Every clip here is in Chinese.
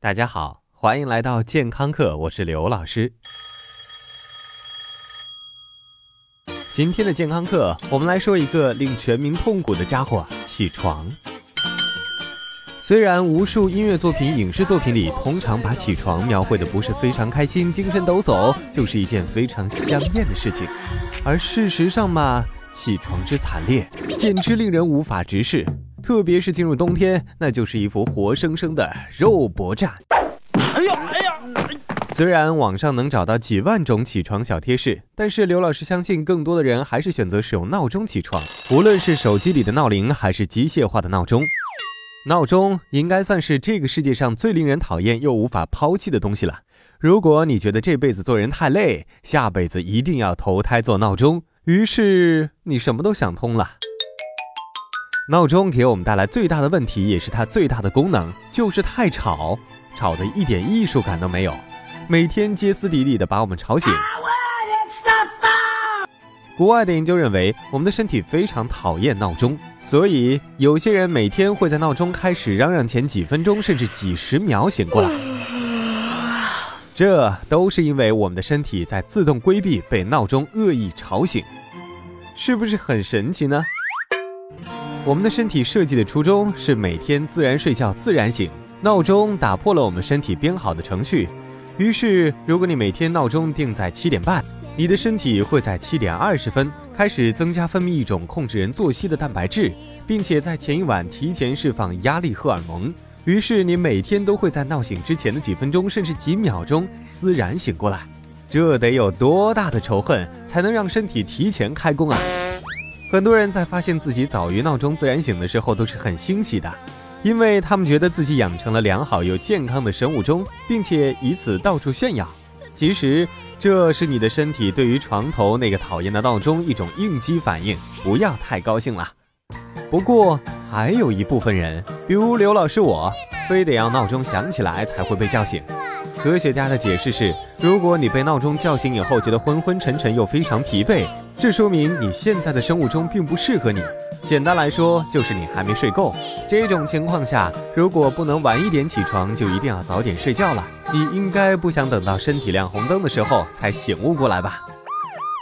大家好，欢迎来到健康课，我是刘老师。今天的健康课，我们来说一个令全民痛苦的家伙——起床。虽然无数音乐作品、影视作品里通常把起床描绘的不是非常开心、精神抖擞，就是一件非常香艳的事情，而事实上嘛，起床之惨烈，简直令人无法直视。特别是进入冬天，那就是一幅活生生的肉搏战。哎呀哎呀！虽然网上能找到几万种起床小贴士，但是刘老师相信，更多的人还是选择使用闹钟起床。无论是手机里的闹铃，还是机械化的闹钟，闹钟应该算是这个世界上最令人讨厌又无法抛弃的东西了。如果你觉得这辈子做人太累，下辈子一定要投胎做闹钟，于是你什么都想通了。闹钟给我们带来最大的问题，也是它最大的功能，就是太吵，吵得一点艺术感都没有，每天歇斯底里的把我们吵醒。国外的研究认为，我们的身体非常讨厌闹钟，所以有些人每天会在闹钟开始嚷嚷前几分钟，甚至几十秒醒过来。这都是因为我们的身体在自动规避被闹钟恶意吵醒，是不是很神奇呢？我们的身体设计的初衷是每天自然睡觉、自然醒。闹钟打破了我们身体编好的程序，于是，如果你每天闹钟定在七点半，你的身体会在七点二十分开始增加分泌一种控制人作息的蛋白质，并且在前一晚提前释放压力荷尔蒙。于是，你每天都会在闹醒之前的几分钟甚至几秒钟自然醒过来。这得有多大的仇恨才能让身体提前开工啊？很多人在发现自己早于闹钟自然醒的时候，都是很欣喜的，因为他们觉得自己养成了良好又健康的生物钟，并且以此到处炫耀。其实这是你的身体对于床头那个讨厌的闹钟一种应激反应，不要太高兴了。不过还有一部分人，比如刘老师我，非得要闹钟响起来才会被叫醒。科学家的解释是，如果你被闹钟叫醒以后觉得昏昏沉沉又非常疲惫。这说明你现在的生物钟并不适合你。简单来说，就是你还没睡够。这种情况下，如果不能晚一点起床，就一定要早点睡觉了。你应该不想等到身体亮红灯的时候才醒悟过来吧？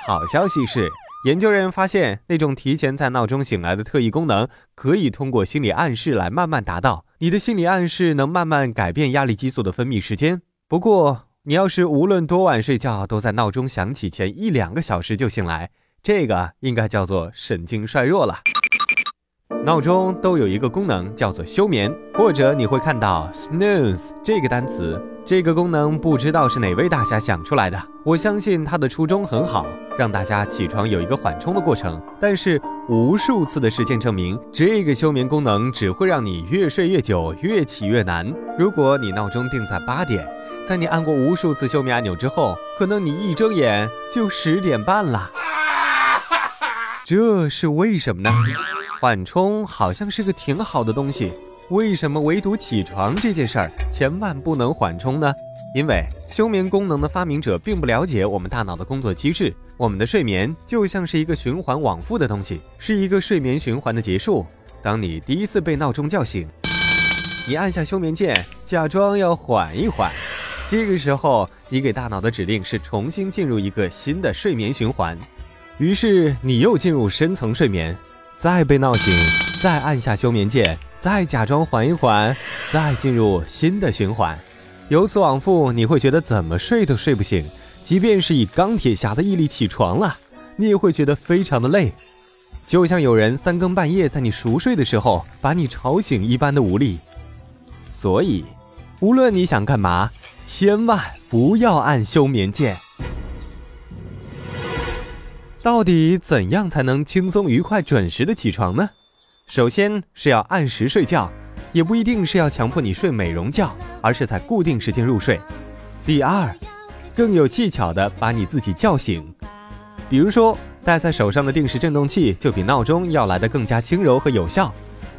好消息是，研究人员发现，那种提前在闹钟醒来的特异功能，可以通过心理暗示来慢慢达到。你的心理暗示能慢慢改变压力激素的分泌时间。不过，你要是无论多晚睡觉，都在闹钟响起前一两个小时就醒来。这个应该叫做神经衰弱了。闹钟都有一个功能叫做休眠，或者你会看到 snooze 这个单词。这个功能不知道是哪位大侠想出来的。我相信他的初衷很好，让大家起床有一个缓冲的过程。但是无数次的实践证明，这个休眠功能只会让你越睡越久，越起越难。如果你闹钟定在八点，在你按过无数次休眠按钮之后，可能你一睁眼就十点半了。这是为什么呢？缓冲好像是个挺好的东西，为什么唯独起床这件事儿千万不能缓冲呢？因为休眠功能的发明者并不了解我们大脑的工作机制。我们的睡眠就像是一个循环往复的东西，是一个睡眠循环的结束。当你第一次被闹钟叫醒，你按下休眠键，假装要缓一缓，这个时候你给大脑的指令是重新进入一个新的睡眠循环。于是你又进入深层睡眠，再被闹醒，再按下休眠键，再假装缓一缓，再进入新的循环，由此往复，你会觉得怎么睡都睡不醒。即便是以钢铁侠的毅力起床了，你也会觉得非常的累，就像有人三更半夜在你熟睡的时候把你吵醒一般的无力。所以，无论你想干嘛，千万不要按休眠键。到底怎样才能轻松愉快、准时的起床呢？首先是要按时睡觉，也不一定是要强迫你睡美容觉，而是在固定时间入睡。第二，更有技巧的把你自己叫醒，比如说戴在手上的定时振动器就比闹钟要来的更加轻柔和有效，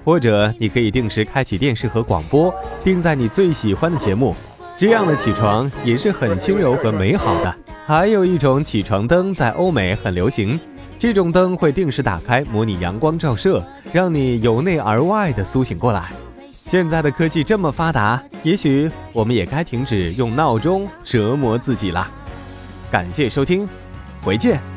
或者你可以定时开启电视和广播，定在你最喜欢的节目，这样的起床也是很轻柔和美好的。还有一种起床灯在欧美很流行，这种灯会定时打开，模拟阳光照射，让你由内而外的苏醒过来。现在的科技这么发达，也许我们也该停止用闹钟折磨自己了。感谢收听，回见。